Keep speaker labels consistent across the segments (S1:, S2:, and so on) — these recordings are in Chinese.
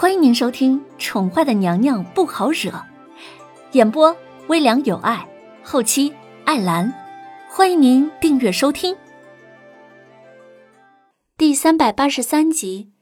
S1: 欢迎您收听《宠坏的娘娘不好惹》，演播微凉有爱，后期艾兰。欢迎您订阅收听。第三百八十三集，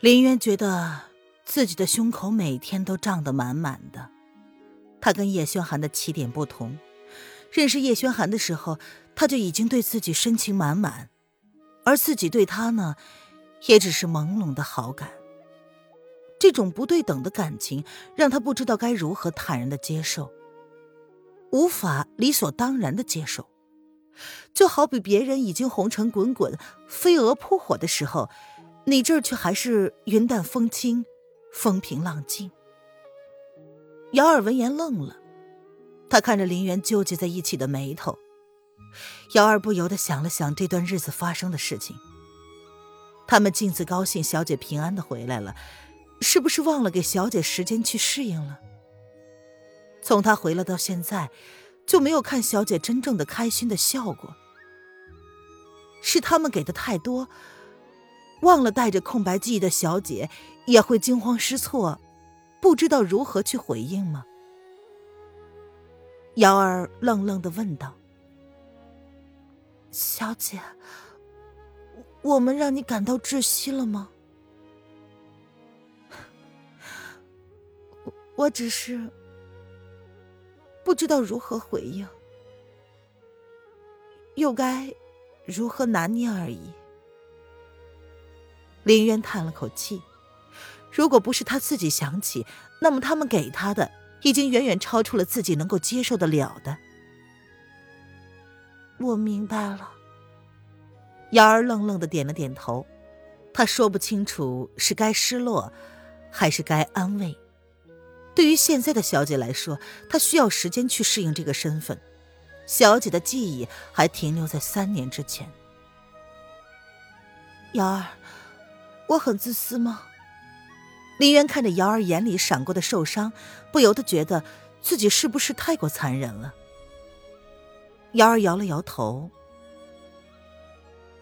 S2: 林渊觉得自己的胸口每天都胀得满满的。他跟叶轩寒的起点不同，认识叶轩寒的时候，他就已经对自己深情满满，而自己对他呢？也只是朦胧的好感，这种不对等的感情让他不知道该如何坦然的接受，无法理所当然的接受，就好比别人已经红尘滚滚、飞蛾扑火的时候，你这儿却还是云淡风轻、风平浪静。姚儿闻言愣了，他看着林媛纠结在一起的眉头，姚儿不由得想了想这段日子发生的事情。他们镜自高兴小姐平安的回来了，是不是忘了给小姐时间去适应了？从她回来到现在，就没有看小姐真正的开心的笑过。是他们给的太多，忘了带着空白记忆的小姐也会惊慌失措，不知道如何去回应吗？瑶儿愣愣的问道：“小姐。”我们让你感到窒息了吗？我我只是不知道如何回应，又该如何拿捏而已。林渊叹了口气，如果不是他自己想起，那么他们给他的已经远远超出了自己能够接受得了的。我明白了。瑶儿愣愣的点了点头，他说不清楚是该失落，还是该安慰。对于现在的小姐来说，她需要时间去适应这个身份。小姐的记忆还停留在三年之前。瑶儿，我很自私吗？林渊看着瑶儿眼里闪过的受伤，不由得觉得自己是不是太过残忍了。瑶儿摇了摇头。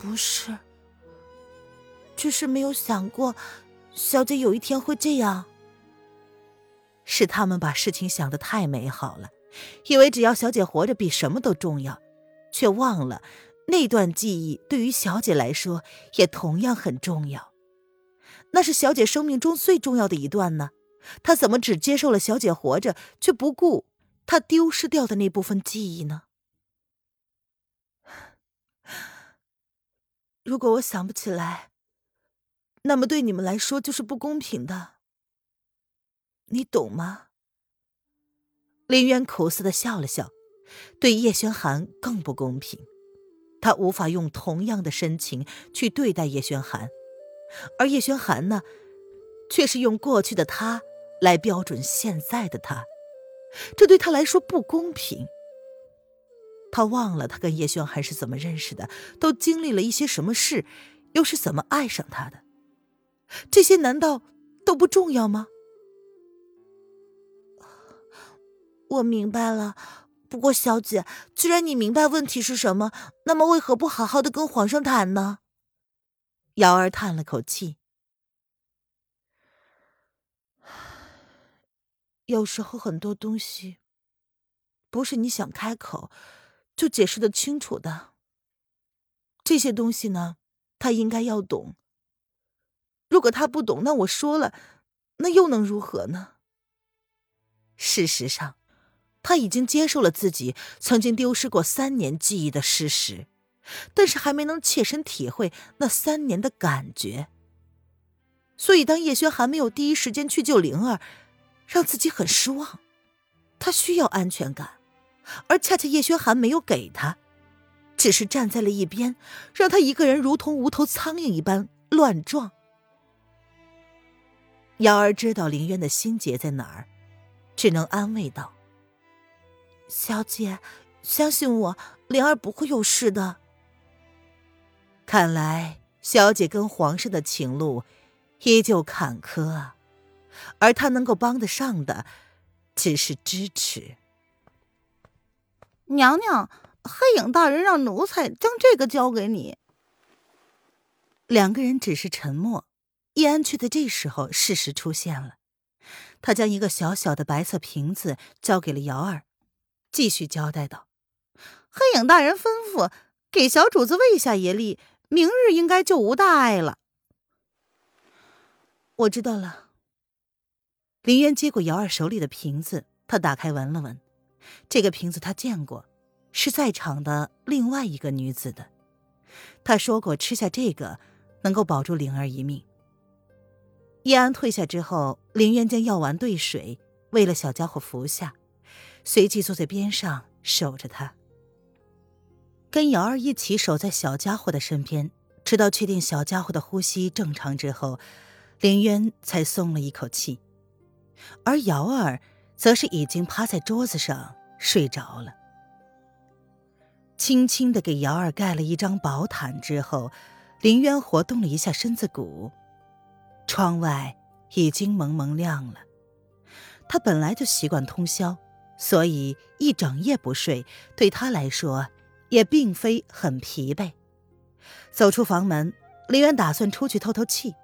S2: 不是，只是没有想过，小姐有一天会这样。是他们把事情想得太美好了，以为只要小姐活着比什么都重要，却忘了那段记忆对于小姐来说也同样很重要。那是小姐生命中最重要的一段呢，她怎么只接受了小姐活着，却不顾她丢失掉的那部分记忆呢？如果我想不起来，那么对你们来说就是不公平的。你懂吗？林渊苦涩的笑了笑，对叶轩寒更不公平。他无法用同样的深情去对待叶轩寒，而叶轩寒呢，却是用过去的他来标准现在的他，这对他来说不公平。他忘了他跟叶轩寒是怎么认识的，都经历了一些什么事，又是怎么爱上他的？这些难道都不重要吗？我明白了，不过小姐，既然你明白问题是什么，那么为何不好好的跟皇上谈呢？瑶儿叹了口气，有时候很多东西，不是你想开口。就解释的清楚的这些东西呢，他应该要懂。如果他不懂，那我说了，那又能如何呢？事实上，他已经接受了自己曾经丢失过三年记忆的事实，但是还没能切身体会那三年的感觉。所以，当叶轩寒没有第一时间去救灵儿，让自己很失望。他需要安全感。而恰恰叶轩寒没有给他，只是站在了一边，让他一个人如同无头苍蝇一般乱撞。瑶儿知道林渊的心结在哪儿，只能安慰道：“小姐，相信我，灵儿不会有事的。”看来小姐跟皇上的情路依旧坎坷，而他能够帮得上的，只是支持。
S3: 娘娘，黑影大人让奴才将这个交给你。
S2: 两个人只是沉默，叶安却在这时候适时出现了。他将一个小小的白色瓶子交给了瑶儿，继续交代道：“
S3: 黑影大人吩咐给小主子喂下一粒，明日应该就无大碍了。”
S2: 我知道了。林渊接过瑶儿手里的瓶子，他打开闻了闻，这个瓶子他见过，是在场的另外一个女子的。他说过吃下这个能够保住灵儿一命。叶安退下之后，林渊将药丸兑水，喂了小家伙服下，随即坐在边上守着他，跟瑶儿一起守在小家伙的身边，直到确定小家伙的呼吸正常之后，林渊才松了一口气。而瑶儿则是已经趴在桌子上睡着了，轻轻的给瑶儿盖了一张薄毯之后，林渊活动了一下身子骨。窗外已经蒙蒙亮了，他本来就习惯通宵，所以一整夜不睡对他来说也并非很疲惫。走出房门，林渊打算出去透透气，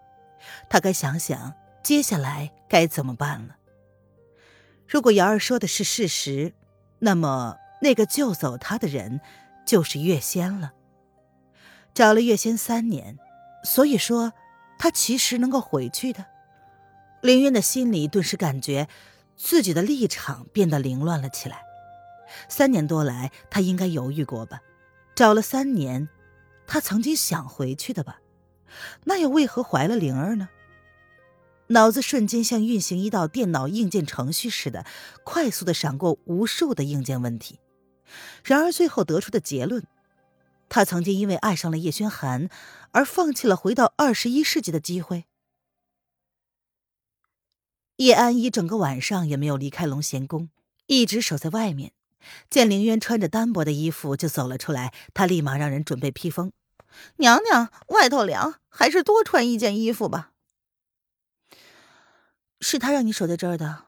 S2: 他该想想接下来该怎么办了。如果瑶儿说的是事实，那么那个救走他的人就是月仙了。找了月仙三年，所以说。他其实能够回去的，林渊的心里顿时感觉自己的立场变得凌乱了起来。三年多来，他应该犹豫过吧？找了三年，他曾经想回去的吧？那又为何怀了灵儿呢？脑子瞬间像运行一道电脑硬件程序似的，快速的闪过无数的硬件问题。然而最后得出的结论。他曾经因为爱上了叶轩寒，而放弃了回到二十一世纪的机会。叶安一整个晚上也没有离开龙贤宫，一直守在外面。见凌渊穿着单薄的衣服就走了出来，他立马让人准备披风。
S3: 娘娘，外头凉，还是多穿一件衣服吧。
S2: 是他让你守在这儿的？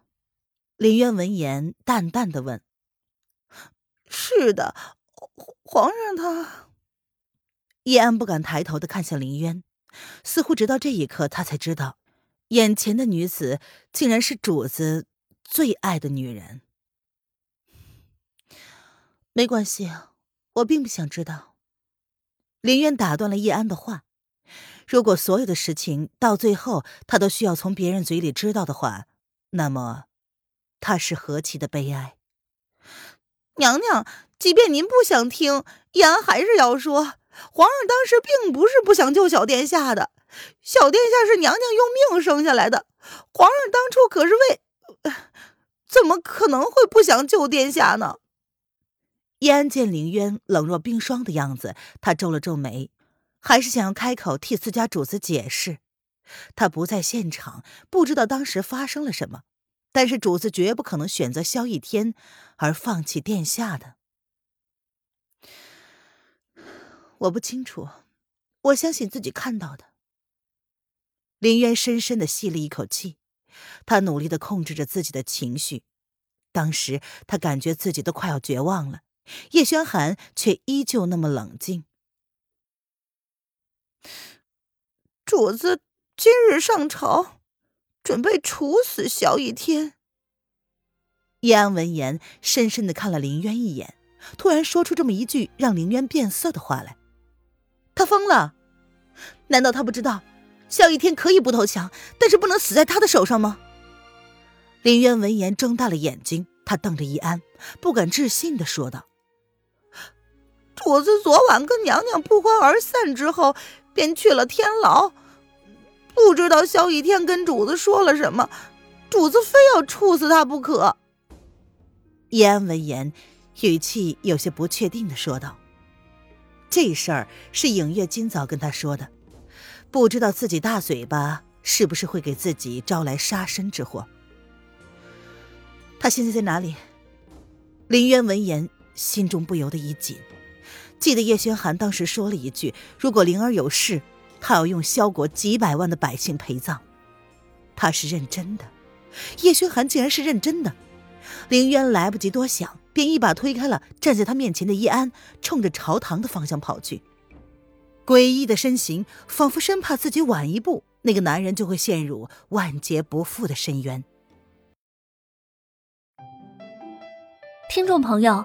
S2: 林渊闻言淡淡的问：“
S3: 是的，皇上他。”
S2: 叶安不敢抬头的看向林渊，似乎直到这一刻，他才知道，眼前的女子竟然是主子最爱的女人。没关系，我并不想知道。林渊打断了叶安的话：“如果所有的事情到最后他都需要从别人嘴里知道的话，那么他是何其的悲哀。”
S3: 娘娘，即便您不想听，叶安还是要说。皇上当时并不是不想救小殿下的，小殿下是娘娘用命生下来的。皇上当初可是为，怎么可能会不想救殿下呢？
S2: 叶安见凌渊冷若冰霜的样子，他皱了皱眉，还是想要开口替自家主子解释。他不在现场，不知道当时发生了什么，但是主子绝不可能选择萧逸天而放弃殿下的。我不清楚，我相信自己看到的。林渊深深的吸了一口气，他努力的控制着自己的情绪。当时他感觉自己都快要绝望了，叶轩寒却依旧那么冷静。
S3: 主子今日上朝，准备处死萧逸天。
S2: 叶安闻言，深深的看了林渊一眼，突然说出这么一句让林渊变色的话来。他疯了？难道他不知道萧逸天可以不投降，但是不能死在他的手上吗？林渊闻言睁大了眼睛，他瞪着易安，不敢置信的说道：“
S3: 主子昨晚跟娘娘不欢而散之后，便去了天牢，不知道萧逸天跟主子说了什么，主子非要处死他不可。”
S2: 易安闻言，语气有些不确定的说道。这事儿是影月今早跟他说的，不知道自己大嘴巴是不是会给自己招来杀身之祸。他现在在哪里？林渊闻言，心中不由得一紧，记得叶轩寒当时说了一句：“如果灵儿有事，他要用萧国几百万的百姓陪葬。”他是认真的，叶轩寒竟然是认真的。林渊来不及多想。便一把推开了站在他面前的叶安，冲着朝堂的方向跑去。诡异的身形，仿佛生怕自己晚一步那个男人就会陷入万劫不复的深渊。
S1: 听众朋友，